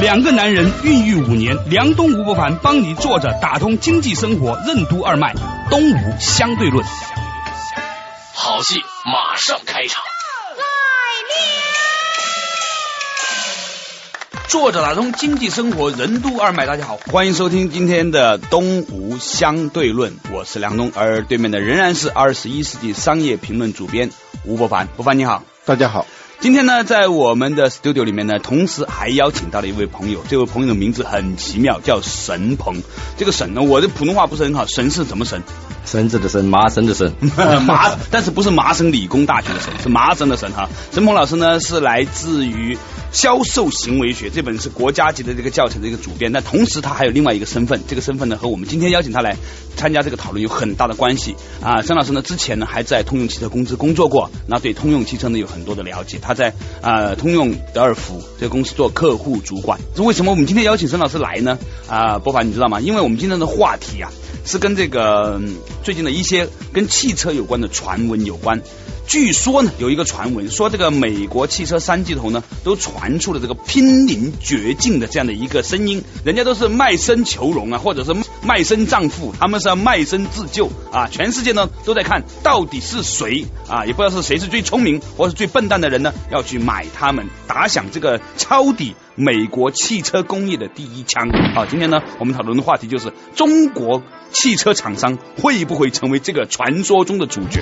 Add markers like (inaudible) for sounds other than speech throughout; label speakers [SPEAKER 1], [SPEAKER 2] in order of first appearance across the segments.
[SPEAKER 1] 两个男人孕育五年，梁东吴伯凡帮你坐着打通经济生活任督二脉，东吴相对论。
[SPEAKER 2] 好戏马上开场。
[SPEAKER 1] 坐着打通经济生活任督二脉，大家好，欢迎收听今天的东吴相对论，我是梁东，而对面的仍然是二十一世纪商业评论主编吴伯凡，伯凡你好，
[SPEAKER 3] 大家好。
[SPEAKER 1] 今天呢，在我们的 studio 里面呢，同时还邀请到了一位朋友，这位朋友的名字很奇妙，叫神鹏。这个神呢，我的普通话不是很好，神是怎么神？
[SPEAKER 4] 绳子的绳，麻绳的绳，(laughs)
[SPEAKER 1] 麻，但是不是麻省理工大学的神，是麻绳的神哈。神鹏老师呢，是来自于。销售行为学这本是国家级的这个教程的一个主编，但同时他还有另外一个身份，这个身份呢和我们今天邀请他来参加这个讨论有很大的关系啊。沈老师呢之前呢还在通用汽车公司工作过，那对通用汽车呢有很多的了解。他在啊通用德尔福这个公司做客户主管。为什么我们今天邀请沈老师来呢？啊，波凡你知道吗？因为我们今天的话题啊是跟这个最近的一些跟汽车有关的传闻有关。据说呢，有一个传闻说，这个美国汽车三巨头呢，都传出了这个濒临绝境的这样的一个声音。人家都是卖身求荣啊，或者是卖身葬父，他们是要卖身自救啊。全世界呢都在看到底是谁啊，也不知道是谁是最聪明或是最笨蛋的人呢，要去买他们，打响这个抄底美国汽车工业的第一枪。好，今天呢，我们讨论的话题就是中国汽车厂商会不会成为这个传说中的主角？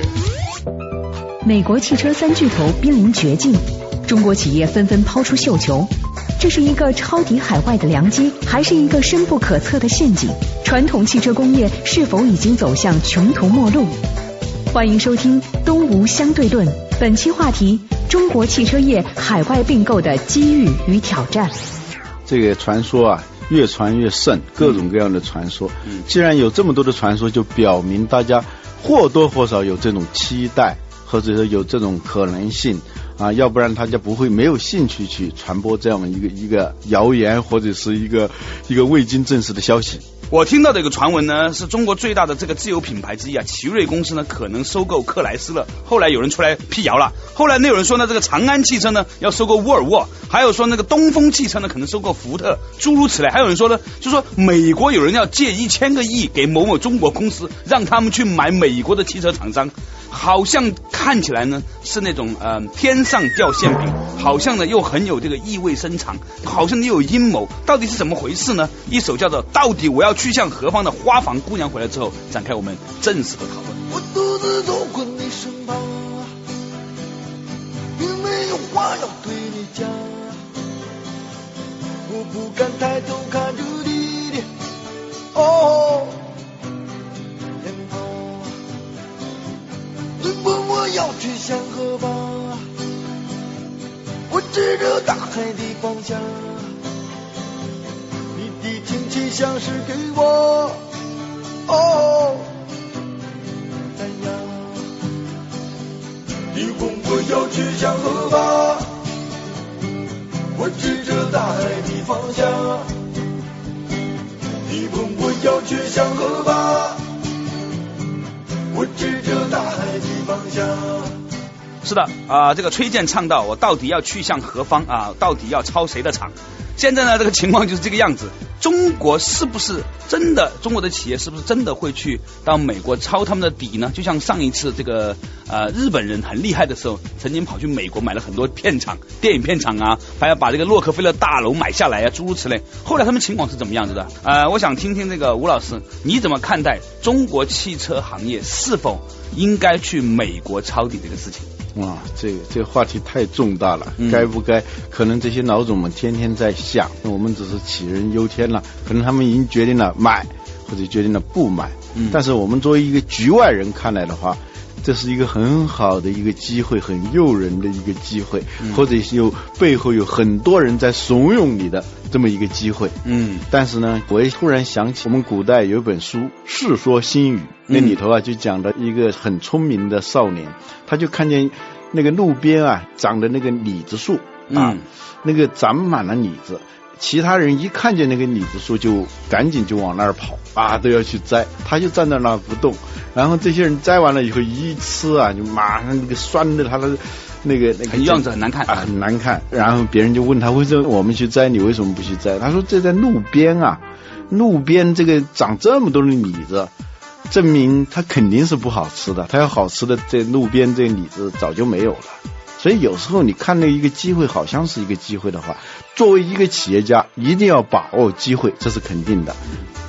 [SPEAKER 5] 美国汽车三巨头濒临绝境，中国企业纷纷抛出绣球，这是一个抄底海外的良机，还是一个深不可测的陷阱？传统汽车工业是否已经走向穷途末路？欢迎收听《东吴相对论》，本期话题：中国汽车业海外并购的机遇与挑战。
[SPEAKER 3] 这个传说啊，越传越盛，各种各样的传说。既然有这么多的传说，就表明大家或多或少有这种期待。或者说有这种可能性啊，要不然大家不会没有兴趣去传播这样一个一个谣言或者是一个一个未经证实的消息。
[SPEAKER 1] 我听到的一个传闻呢，是中国最大的这个自有品牌之一啊，奇瑞公司呢可能收购克莱斯勒。后来有人出来辟谣了，后来那有人说呢，这个长安汽车呢要收购沃尔沃，还有说那个东风汽车呢可能收购福特，诸如此类。还有人说呢，就说美国有人要借一千个亿给某某中国公司，让他们去买美国的汽车厂商。好像看起来呢是那种呃天上掉馅饼，好像呢又很有这个意味深长，好像你有阴谋，到底是怎么回事呢？一首叫做《到底我要去向何方》的花房姑娘回来之后，展开我们正式的讨论。我独自走过你身旁，并没有话要对你讲，我不敢抬头看着你的哦。问我要去向何方？我指着大海的方向。你的亲戚像是给我哦赞扬？你问我要去向何方？我指着大海的方向。是的啊，这个崔健唱到：“我到底要去向何方啊？到底要抄谁的场？”现在呢，这个情况就是这个样子。中国是不是真的？中国的企业是不是真的会去到美国抄他们的底呢？就像上一次这个呃日本人很厉害的时候，曾经跑去美国买了很多片场、电影片场啊，还要把这个洛克菲勒大楼买下来啊，诸如此类。后来他们情况是怎么样子的？呃，我想听听这个吴老师，你怎么看待中国汽车行业是否应该去美国抄底这个事情？
[SPEAKER 3] 哇，这个这个话题太重大了，该不该？可能这些老总们天天在想，我们只是杞人忧天了。可能他们已经决定了买，或者决定了不买。但是我们作为一个局外人看来的话，这是一个很好的一个机会，很诱人的一个机会，或者是有背后有很多人在怂恿你的这么一个机会。
[SPEAKER 1] 嗯
[SPEAKER 3] 但是呢，我也突然想起我们古代有一本书《世说新语》，那里头啊就讲的一个很聪明的少年，他就看见那个路边啊长的那个李子树啊，
[SPEAKER 1] 嗯
[SPEAKER 3] 那个长满了李子。其他人一看见那个李子树，就赶紧就往那儿跑啊，都要去摘。他就站在那儿不动。然后这些人摘完了以后一吃啊，就马上那个酸的他的那个那个
[SPEAKER 1] 样子很难看
[SPEAKER 3] 啊，很难看。然后别人就问他为什么我们去摘，你为什么不去摘？他说这在路边啊，路边这个长这么多的李子，证明它肯定是不好吃的。它要好吃的，这路边这李子早就没有了。所以有时候你看到一个机会好像是一个机会的话，作为一个企业家一定要把握机会，这是肯定的。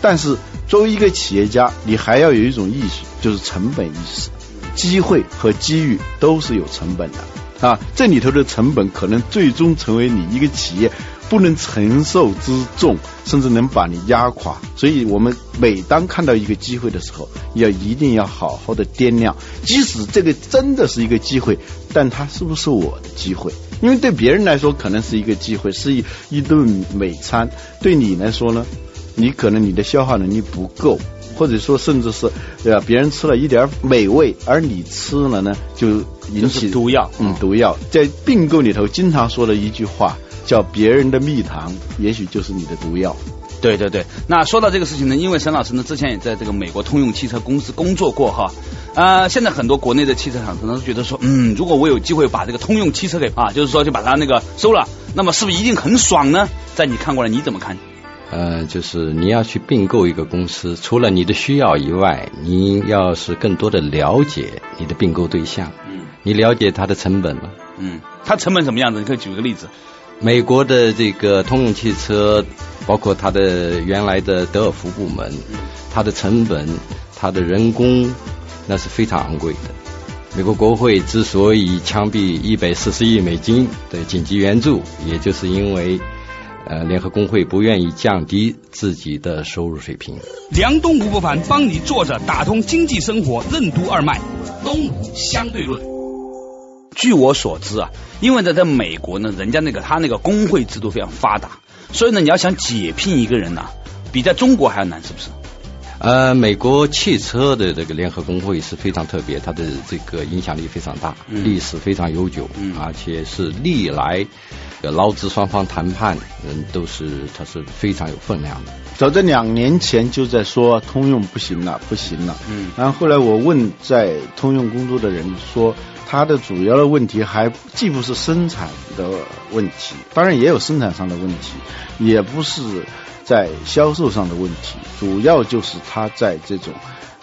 [SPEAKER 3] 但是作为一个企业家，你还要有一种意识，就是成本意识。机会和机遇都是有成本的啊，这里头的成本可能最终成为你一个企业不能承受之重，甚至能把你压垮。所以我们每当看到一个机会的时候，要一定要好好的掂量，即使这个真的是一个机会，但它是不是我的机会？因为对别人来说可能是一个机会，是一一顿美餐，对你来说呢，你可能你的消化能力不够。或者说，甚至是对吧？别人吃了一点美味，而你吃了呢，就引
[SPEAKER 1] 就
[SPEAKER 3] 起
[SPEAKER 1] 是毒药
[SPEAKER 3] 嗯，毒药在并购里头经常说的一句话叫“别人的蜜糖，也许就是你的毒药”。
[SPEAKER 1] 对对对，那说到这个事情呢，因为沈老师呢之前也在这个美国通用汽车公司工作过哈，啊、现在很多国内的汽车厂可能都觉得说，嗯，如果我有机会把这个通用汽车给啊，就是说就把它那个收了，那么是不是一定很爽呢？在你看过来，你怎么看？
[SPEAKER 4] 呃，就是你要去并购一个公司，除了你的需要以外，你要是更多的了解你的并购对象，
[SPEAKER 1] 嗯
[SPEAKER 4] 你了解它的成本吗？
[SPEAKER 1] 嗯，它成本什么样子？你可以举个例子。
[SPEAKER 4] 美国的这个通用汽车，包括它的原来的德尔福部门，它的成本、它的人工，那是非常昂贵的。美国国会之所以枪毙一百四十亿美金的紧急援助，也就是因为呃联合工会不愿意降低自己的收入水平。
[SPEAKER 2] 梁东吴不凡帮你坐着打通经济生活任督二脉，东吴相对论。
[SPEAKER 1] 据我所知啊，因为呢在美国呢，人家那个他那个工会制度非常发达，所以呢，你要想解聘一个人呐、比在中国还要难，是不是？
[SPEAKER 4] 呃，美国汽车的这个联合工会是非常特别，它的这个影响力非常大，
[SPEAKER 1] 嗯
[SPEAKER 4] 历史非常悠久，
[SPEAKER 1] 嗯
[SPEAKER 4] 而且是历来呃劳资双方谈判，嗯，都是它是非常有分量的。
[SPEAKER 3] 早在两年前就在说通用不行了，不行了。
[SPEAKER 1] 嗯
[SPEAKER 3] 然后后来我问在通用工作的人说，他的主要的问题还既不是生产的问题，当然也有生产上的问题，也不是在销售上的问题，主要就是他在这种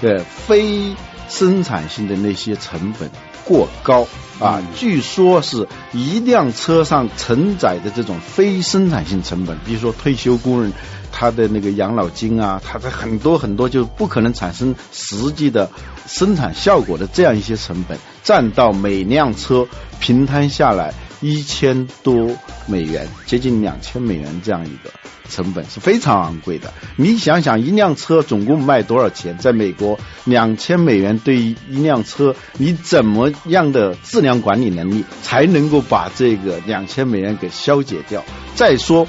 [SPEAKER 3] 呃非生产性的那些成本过高啊。
[SPEAKER 1] 嗯
[SPEAKER 3] 据说是一辆车上承载的这种非生产性成本，比如说退休工人他的那个养老金啊，他的很多很多就不可能产生实际的生产效果的这样一些成本，占到每辆车平摊下来一千多美元，接近两千美元这样一个成本是非常昂贵的。你想想，一辆车总共卖多少钱？在美国，两千美元对于一辆车，你怎么样的质量管理能力才能够把这个两千美元给消解掉？再说。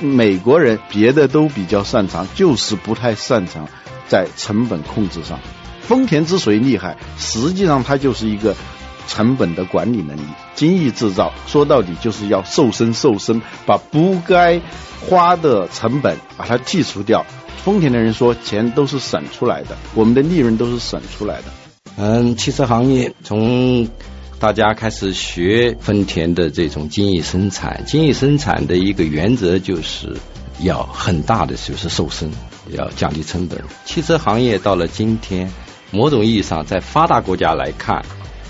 [SPEAKER 3] 美国人别的都比较擅长，就是不太擅长在成本控制上。丰田之所以厉害，实际上它就是一个成本的管理能力。精益制造说到底就是要瘦身瘦身，把不该花的成本把它剔除掉。丰田的人说，钱都是省出来的，我们的利润都是省出来的。
[SPEAKER 4] 嗯，汽车行业从大家开始学丰田的这种精益生产，精益生产的一个原则就是要很大的就是瘦身，要降低成本。汽车行业到了今天，某种意义上在发达国家来看，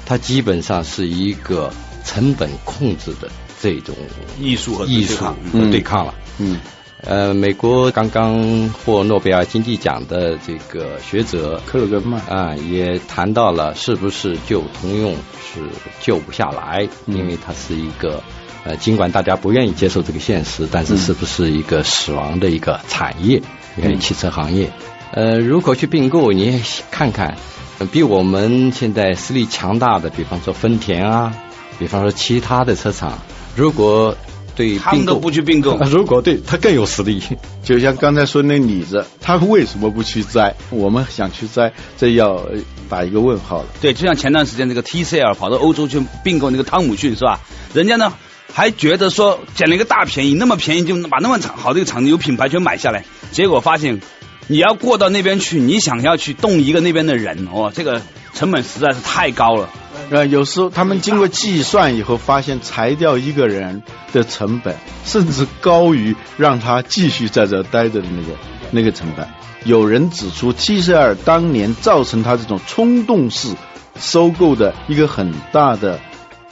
[SPEAKER 4] 它基本上是一个成本控制的这种
[SPEAKER 1] 艺术和
[SPEAKER 4] 艺术
[SPEAKER 1] 对抗
[SPEAKER 4] 和对抗了。
[SPEAKER 3] 嗯。
[SPEAKER 4] 呃，美国刚刚获诺贝尔经济奖的这个学者
[SPEAKER 3] 克鲁格曼。
[SPEAKER 4] 啊，也谈到了是不是救通用是救不下来，
[SPEAKER 3] 嗯。
[SPEAKER 4] 因为它是一个呃，尽管大家不愿意接受这个现实，但是
[SPEAKER 3] 嗯。
[SPEAKER 4] 是不是一个死亡的一个产业？因为
[SPEAKER 3] 嗯
[SPEAKER 4] 汽车行业，呃，如果去并购，你也看看，呃比我们现在实力强大的，比方说丰田啊，比方说其他的车厂，如果对并购
[SPEAKER 1] 他们都不去并购
[SPEAKER 4] 啊如果对他更有实力，(laughs)
[SPEAKER 3] 就像刚才说那李子，他为什么不去摘？我们想去摘，这要呃打一个问号了。
[SPEAKER 1] 对，就像前段时间那个 TCL 跑到欧洲去并购那个汤姆逊是吧？人家呢还觉得说捡了一个大便宜，那么便宜就把那么厂好的一个厂子有品牌全买下来，结果发现你要过到那边去，你想要去动一个那边的人，哦，这个成本实在是太高了。
[SPEAKER 3] 呃，有时候他们经过计算以后，发现裁掉一个人的成本，甚至高于让他继续在这待着的那个那个成本。有人指出，TCL 当年造成他这种冲动式收购的一个很大的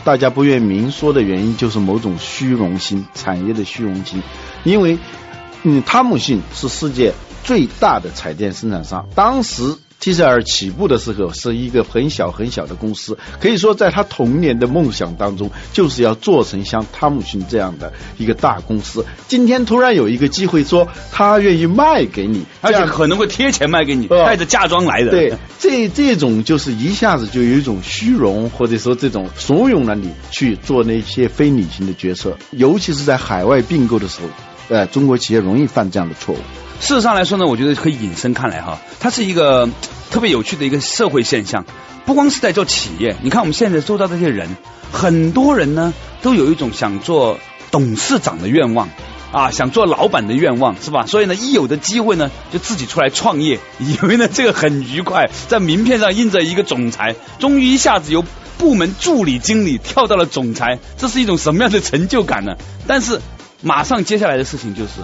[SPEAKER 3] 大家不愿明说的原因，就是某种虚荣心，产业的虚荣心。因为，嗯，汤姆逊是世界最大的彩电生产商，当时 TCL 起步的时候是一个很小很小的公司，可以说在他童年的梦想当中，就是要做成像汤姆逊这样的一个大公司。今天突然有一个机会说他愿意卖给你，
[SPEAKER 1] 而且可能会贴钱卖给你，
[SPEAKER 3] 哦
[SPEAKER 1] 带着嫁妆来的。
[SPEAKER 3] 对，这这种就是一下子就有一种虚荣，或者说这种怂恿了你去做那些非理性的决策，尤其是在海外并购的时候，呃，中国企业容易犯这样的错误。
[SPEAKER 1] 事实上来说呢，我觉得可以引申看来哈，它是一个特别有趣的一个社会现象。不光是在做企业，你看我们现在做到这些人，很多人呢都有一种想做董事长的愿望。啊，想做老板的愿望是吧？所以呢，一有的机会呢，就自己出来创业，以为呢这个很愉快，在名片上印着一个总裁，终于一下子由部门助理经理跳到了总裁，这是一种什么样的成就感呢？但是马上接下来的事情就是，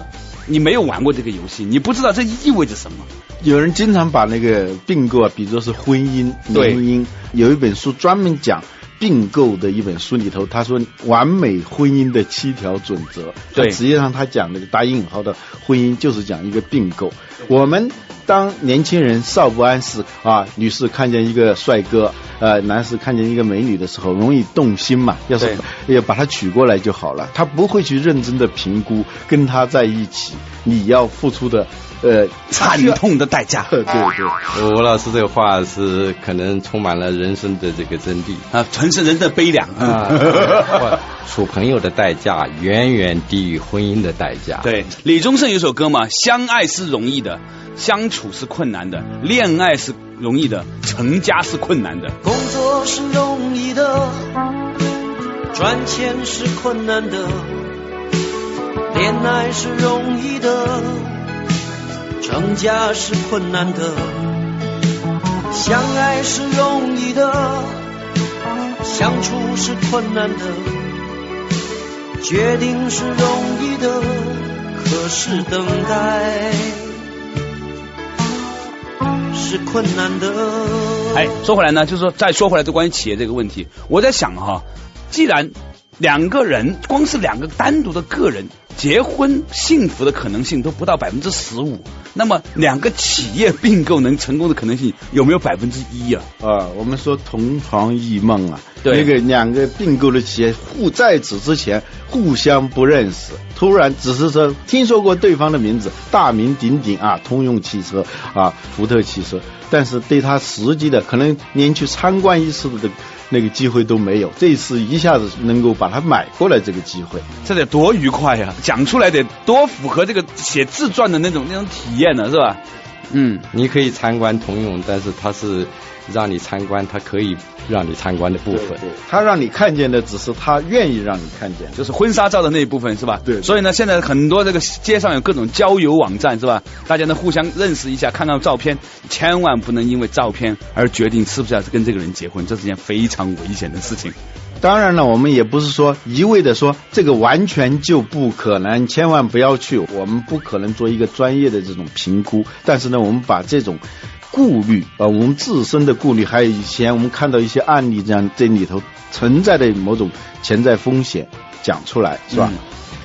[SPEAKER 1] 你没有玩过这个游戏，你不知道这意味着什么。
[SPEAKER 3] 有人经常把那个并购啊，比作是婚姻、婚姻。有一本书专门讲并购的一本书里头，他说完美婚姻的七条准则。
[SPEAKER 1] 对
[SPEAKER 3] 实际上他讲那个打引号的婚姻，就是讲一个并购。我们当年轻人少不谙时啊，女士看见一个帅哥，呃，男士看见一个美女的时候，容易动心嘛。要是要把他娶过来就好了，他不会去认真的评估跟他在一起你要付出的呃
[SPEAKER 1] 惨痛的代价 (laughs)
[SPEAKER 3] 对对。
[SPEAKER 4] 吴老师这个话是可能充满了人生的这个真谛
[SPEAKER 1] 啊，全是人的悲凉
[SPEAKER 4] 啊！(laughs) 处朋友的代价远远低于婚姻的代价。
[SPEAKER 1] 对，李宗盛有首歌嘛，相爱是容易的，相处是困难的，恋爱是容易的，成家是困难的。
[SPEAKER 6] 工作是容易的，赚钱是困难的，恋爱是容易的，成家是困难的，相爱是容易的，相处是困难的，决定是容易的，可是等待是困难的。
[SPEAKER 1] 哎，说回来呢，就是说再说回来，就关于企业这个问题，我在想哈，既然两个人光是两个单独的个人结婚幸福的可能性都不到百分之十五，那么两个企业并购能成功的可能性有没有百分之一啊？
[SPEAKER 3] 啊，我们说同床异梦啊，
[SPEAKER 1] 对。
[SPEAKER 3] 那个两个并购的企业互在此之前互相不认识，突然只是说听说过对方的名字，大名鼎鼎啊，通用汽车啊，福特汽车，但是对他实际的可能连去参观一次的那个机会都没有，这一次一下子能够把它买过来这个机会，
[SPEAKER 1] 这得多愉快呀、讲出来得多符合这个写自传的那种那种体验呢，是吧？嗯，
[SPEAKER 4] 你可以参观通用，但是它是让你参观，它可以让你参观的部分。
[SPEAKER 3] 对，他让你看见的只是他愿意让你看见。
[SPEAKER 1] 就是婚纱照的那一部分是吧？
[SPEAKER 3] 对
[SPEAKER 1] 所以呢，现在很多这个街上有各种交友网站是吧？大家呢互相认识一下，看到照片，千万不能因为照片而决定是不是要跟这个人结婚，这是件非常危险的事情。
[SPEAKER 3] 当然了，我们也不是说一味的说这个完全就不可能，千万不要去。我们不可能做一个专业的这种评估，但是呢，我们把这种顾虑啊、呃我们自身的顾虑，还有以前我们看到一些案例这样这里头存在的某种潜在风险讲出来，是吧？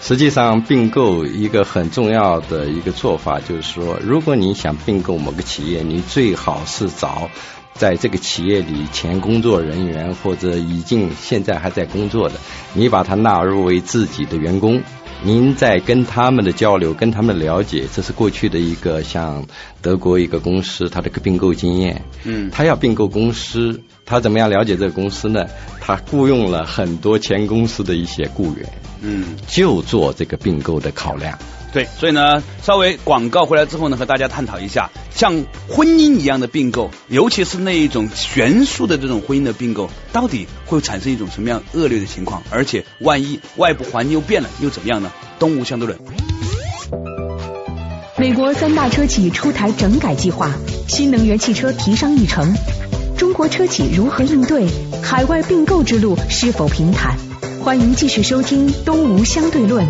[SPEAKER 4] 实际上，并购一个很重要的一个做法就是说，如果你想并购某个企业，你最好是找在这个企业里前工作人员或者已经现在还在工作的，你把他纳入为自己的员工，您在跟他们的交流、跟他们的了解，这是过去的一个像德国一个公司，它的并购经验。
[SPEAKER 1] 嗯
[SPEAKER 4] 他要并购公司，他怎么样了解这个公司呢？他雇佣了很多前公司的一些雇员，
[SPEAKER 1] 嗯。
[SPEAKER 4] 就做这个并购的考量。
[SPEAKER 1] 对，所以呢，稍微广告回来之后呢，和大家探讨一下，像婚姻一样的并购，尤其是那一种悬殊的这种婚姻的并购，到底会产生一种什么样恶劣的情况？而且，万一外部环境又变了，又怎么样呢？东吴相对论。
[SPEAKER 5] 美国三大车企出台整改计划，新能源汽车提上议程。中国车企如何应对？海外并购之路是否平坦？欢迎继续收听《东吴相对论》。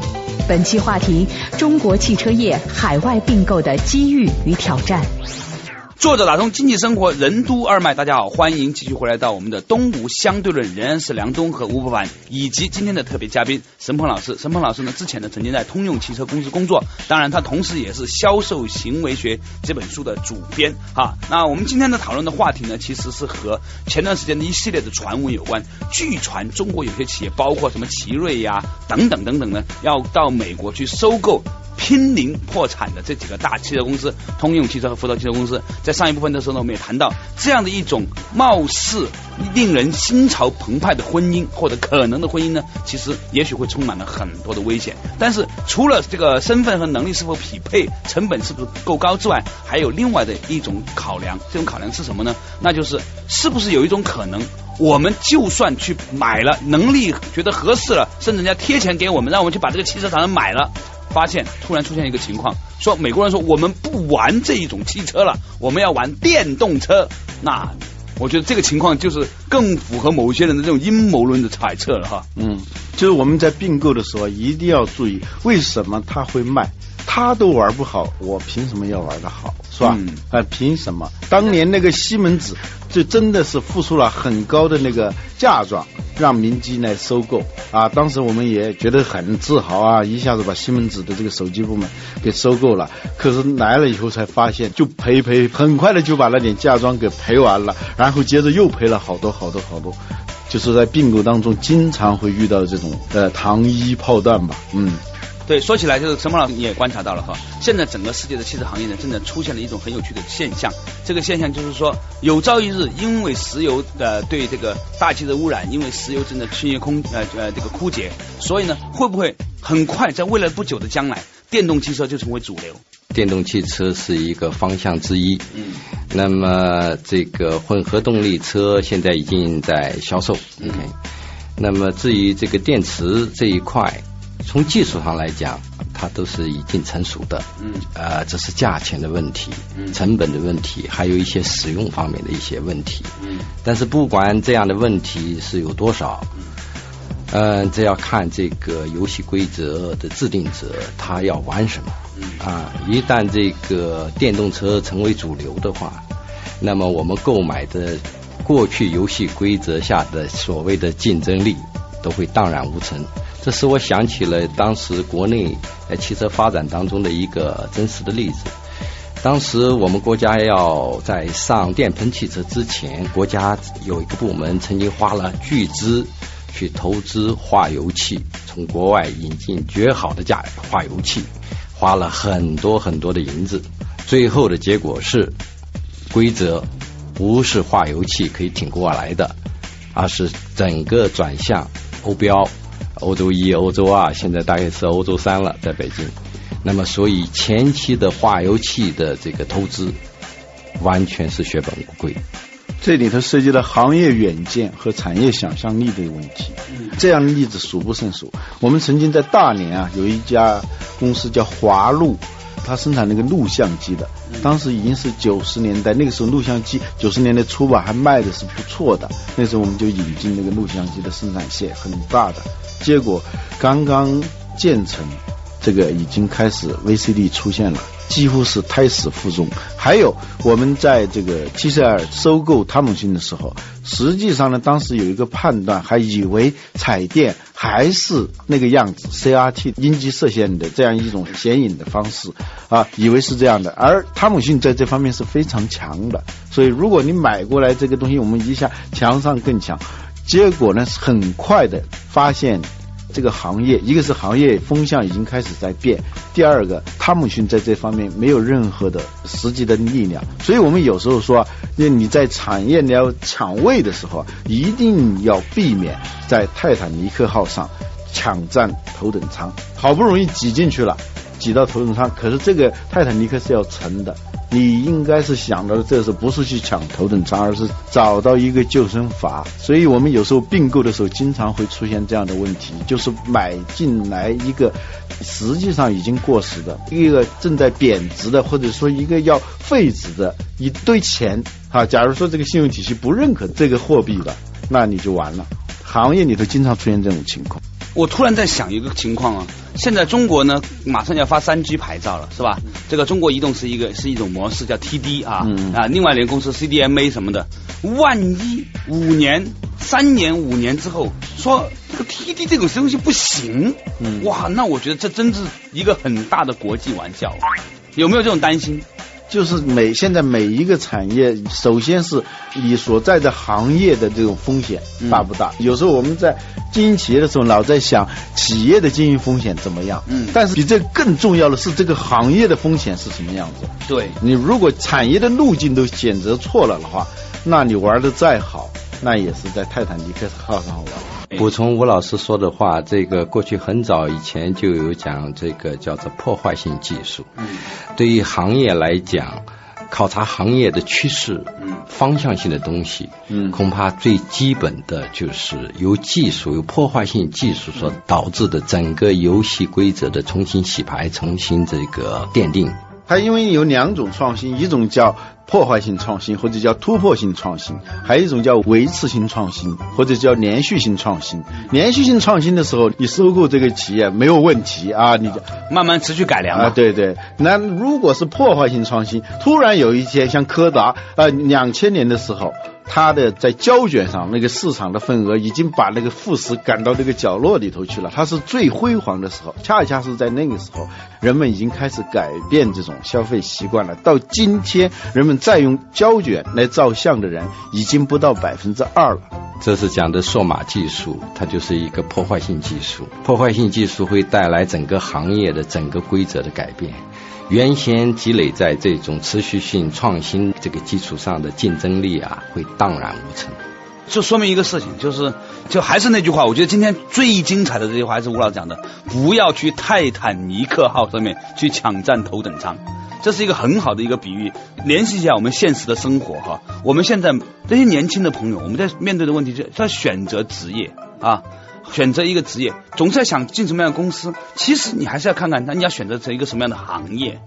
[SPEAKER 5] 本期话题：中国汽车业海外并购的机遇与挑战。
[SPEAKER 1] 作者打通经济生活任督二脉，大家好，欢迎继续回来到我们的东吴相对论，仍然是梁东和吴伯凡，以及今天的特别嘉宾沈鹏老师。沈鹏老师呢，之前呢曾经在通用汽车公司工作，当然他同时也是《销售行为学》这本书的主编。哈，那我们今天的讨论的话题呢，其实是和前段时间的一系列的传闻有关。据传中国有些企业，包括什么奇瑞呀等等等等呢，要到美国去收购。濒临破产的这几个大汽车公司，通用汽车和福特汽车公司，在上一部分的时候呢，我们也谈到这样的一种貌似令人心潮澎湃的婚姻，或者可能的婚姻呢，其实也许会充满了很多的危险。但是除了这个身份和能力是否匹配，成本是不是够高之外，还有另外的一种考量。这种考量是什么呢？那就是是不是有一种可能，我们就算去买了，能力觉得合适了，甚至人家贴钱给我们，让我们去把这个汽车厂买了。发现突然出现一个情况，说美国人说我们不玩这一种汽车了，我们要玩电动车。那我觉得这个情况就是更符合某些人的这种阴谋论的揣测了哈。
[SPEAKER 3] 嗯，就是我们在并购的时候一定要注意，为什么他会卖？他都玩不好，我凭什么要玩的好？是吧？
[SPEAKER 1] 嗯
[SPEAKER 3] 啊，凭什么？当年那个西门子就真的是付出了很高的那个嫁妆，让明基来收购啊。当时我们也觉得很自豪啊，一下子把西门子的这个手机部门给收购了。可是来了以后才发现，就赔赔，很快的就把那点嫁妆给赔完了，然后接着又赔了好多好多好多。就是在并购当中，经常会遇到这种呃糖衣炮弹吧，嗯。
[SPEAKER 1] 对，说起来就是陈鹏老师你也观察到了哈，现在整个世界的汽车行业呢，正在出现了一种很有趣的现象。这个现象就是说，有朝一日，因为石油的对这个大气的污染，因为石油正在清洁空呃呃这个枯竭，所以呢，会不会很快在未来不久的将来，电动汽车就成为主流？
[SPEAKER 4] 电动汽车是一个方向之一。
[SPEAKER 1] 嗯。
[SPEAKER 4] 那么这个混合动力车现在已经在销售。
[SPEAKER 1] 嗯。
[SPEAKER 4] 那么至于这个电池这一块，从技术上来讲，它都是已经成熟的。
[SPEAKER 1] 嗯。
[SPEAKER 4] 呃，这是价钱的问题，
[SPEAKER 1] 嗯
[SPEAKER 4] 成本的问题，还有一些使用方面的一些问题。
[SPEAKER 1] 嗯
[SPEAKER 4] 但是不管这样的问题是有多少，嗯，这要看这个游戏规则的制定者他要玩什么。
[SPEAKER 1] 嗯
[SPEAKER 4] 啊，一旦这个电动车成为主流的话，那么我们购买的过去游戏规则下的所谓的竞争力都会荡然无存。这使我想起了当时国内在汽车发展当中的一个真实的例子。当时我们国家要在上电喷汽车之前，国家有一个部门曾经花了巨资去投资化油器，从国外引进绝好的价化油器，花了很多很多的银子。最后的结果是，规则不是化油器可以挺过来的，而是整个转向欧标，欧洲一、欧洲二，现在大概是欧洲三了，在北京。那么，所以前期的化油器的这个投资完全是血本无归。
[SPEAKER 3] 这里头涉及到行业远见和产业想象力的问题，这样的例子数不胜数。我们曾经在大连啊，有一家公司叫华路，它生产那个录像机的，当时已经是九十年代，那个时候录像机九十年代初吧，还卖的是不错的。那时候我们就引进那个录像机的生产线，很大的。结果刚刚建成。这个已经开始 VCD 出现了，几乎是胎死腹中。还有我们在这个 TCL 收购汤姆逊的时候，实际上呢，当时有一个判断，还以为彩电还是那个样子，CRT 阴极射线的这样一种显影的方式啊，以为是这样的。而汤姆逊在这方面是非常强的，所以如果你买过来这个东西，我们一下强上更强。结果呢，很快的发现。这个行业，一个是行业风向已经开始在变，第二个汤姆逊在这方面没有任何的实际的力量，所以我们有时候说，那你在产业你要抢位的时候，一定要避免在泰坦尼克号上抢占头等舱，好不容易挤进去了。挤到头等舱，可是这个泰坦尼克是要沉的，你应该是想到的，这是不是去抢头等舱，而是找到一个救生筏。所以我们有时候并购的时候，经常会出现这样的问题，就是买进来一个实际上已经过时的、一个正在贬值的，或者说一个要废止的一堆钱啊。假如说这个信用体系不认可这个货币了，那你就完了。行业里头经常出现这种情况。
[SPEAKER 1] 我突然在想一个情况啊，现在中国呢马上要发三 G 牌照了，是吧？这个中国移动是一个是一种模式叫 TD 啊啊，另外一个公司 CDMA 什么的，万一五年、三年、五年之后说这个 TD 这种东西不行，哇，那我觉得这真是一个很大的国际玩笑，有没有这种担心？
[SPEAKER 3] 就是每现在每一个产业，首先是你所在的行业的这种风险大不大？有时候我们在经营企业的时候，老在想企业的经营风险怎么样。嗯。但是比这更重要的是这个行业的风险是什么样子？
[SPEAKER 1] 对。
[SPEAKER 3] 你如果产业的路径都选择错了的话，那你玩的再好，那也是在泰坦尼克号上玩。
[SPEAKER 4] 补充吴老师说的话，这个过去很早以前就有讲这个叫做破坏性技术。嗯，对于行业来讲，考察行业的趋势、方向性的东西，嗯，恐怕最基本的就是由技术、由破坏性技术所导致的整个游戏规则的重新洗牌、重新这个奠定。
[SPEAKER 3] 它因为有两种创新，一种叫破坏性创新，或者叫突破性创新；还有一种叫维持性创新，或者叫连续性创新。连续性创新的时候，你收购这个企业没有问题啊，你就
[SPEAKER 1] 慢慢持续改良
[SPEAKER 3] 啊。对对，那如果是破坏性创新，突然有一天像柯达，呃，两千年的时候。它的在胶卷上那个市场的份额已经把那个富时赶到那个角落里头去了，它是最辉煌的时候，恰恰是在那个时候，人们已经开始改变这种消费习惯了。到今天，人们再用胶卷来照相的人已经不到百分之二了。
[SPEAKER 4] 这是讲的数码技术，它就是一个破坏性技术，破坏性技术会带来整个行业的整个规则的改变。原先积累在这种持续性创新这个基础上的竞争力啊，会荡然无存。
[SPEAKER 1] 这说明一个事情，就是就还是那句话，我觉得今天最精彩的这句话还是吴老师讲的：不要去泰坦尼克号上面去抢占头等舱。这是一个很好的一个比喻，联系一下我们现实的生活哈。我们现在这些年轻的朋友，我们在面对的问题是在选择职业啊。选择一个职业，总是在想进什么样的公司。其实你还是要看看，那你要选择成一个什么样的行业，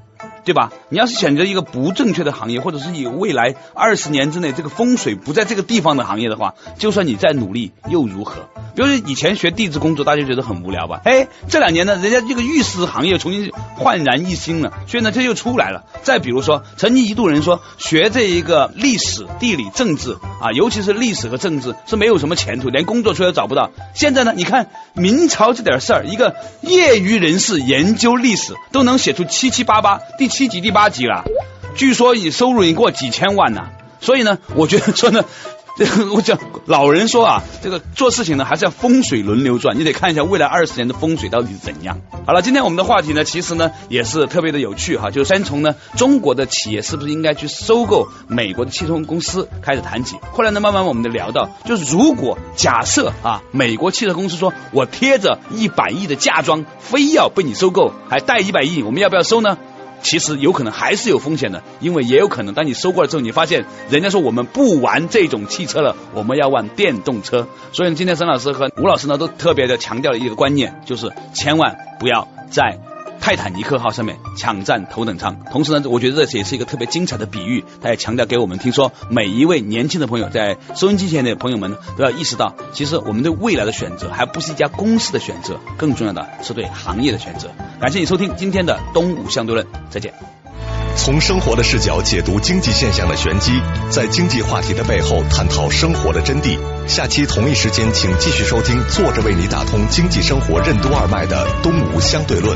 [SPEAKER 1] 对吧？你要是选择一个不正确的行业，或者是你未来二十年之内这个风水不在这个地方的行业的话，就算你再努力又如何？比如说以前学地质工作，大家觉得很无聊吧？哎，这两年呢，人家这个玉石行业重新焕然一新了，所以呢，这又出来了。再比如说，曾经一度人说学这一个历史、地理、政治啊，尤其是历史和政治是没有什么前途，连工作出来都找不到。现在呢，你看明朝这点事儿，一个业余人士研究历史都能写出七七八八，第七集、第八集了，据说你收入已过几千万呢。所以呢，我觉得说呢。这 (laughs) 个我讲，老人说啊，这个做事情呢还是要风水轮流转，你得看一下未来二十年的风水到底是怎样。好了，今天我们的话题呢，其实呢也是特别的有趣哈，就先从呢中国的企业是不是应该去收购美国的汽车公司开始谈起。后来呢，慢慢我们就聊到，就是如果假设啊，美国汽车公司说我贴着一百亿的嫁妆，非要被你收购，还带一百亿，我们要不要收呢？其实有可能还是有风险的，因为也有可能当你收过了之后，你发现人家说我们不玩这种汽车了，我们要玩电动车。所以今天沈老师和吴老师呢都特别的强调了一个观念，就是千万不要在泰坦尼克号上面抢占头等舱。同时呢，我觉得这也是一个特别精彩的比喻，他也强调给我们听说，每一位年轻的朋友在收音机前的朋友们都要意识到，其实我们对未来的选择还不是一家公司的选择，更重要的是对行业的选择。感谢你收听今天的东吴相对论，再见。
[SPEAKER 7] 从生活的视角解读经济现象的玄机，在经济话题的背后探讨生活的真谛。下期同一时间，请继续收听，坐着为你打通经济生活任督二脉的东吴相对论。